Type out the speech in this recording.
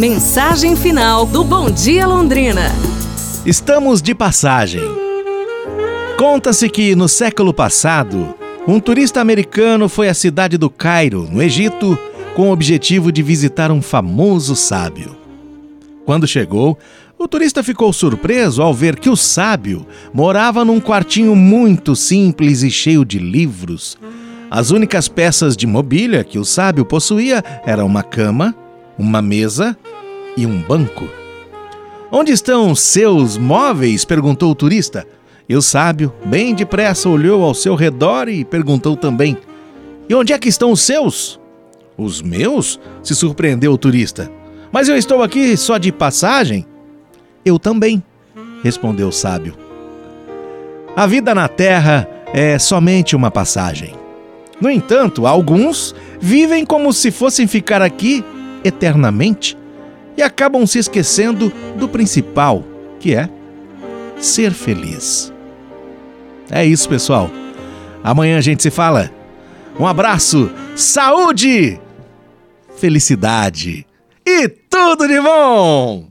Mensagem final do Bom Dia Londrina. Estamos de passagem. Conta-se que no século passado, um turista americano foi à cidade do Cairo, no Egito, com o objetivo de visitar um famoso sábio. Quando chegou, o turista ficou surpreso ao ver que o sábio morava num quartinho muito simples e cheio de livros. As únicas peças de mobília que o sábio possuía eram uma cama, uma mesa e um banco. Onde estão seus móveis? perguntou o turista. E o sábio, bem depressa, olhou ao seu redor e perguntou também: E onde é que estão os seus? Os meus? se surpreendeu o turista. Mas eu estou aqui só de passagem? Eu também, respondeu o sábio. A vida na terra é somente uma passagem. No entanto, alguns vivem como se fossem ficar aqui eternamente e acabam se esquecendo do principal, que é ser feliz. É isso, pessoal. Amanhã a gente se fala. Um abraço, saúde, felicidade e tudo de bom!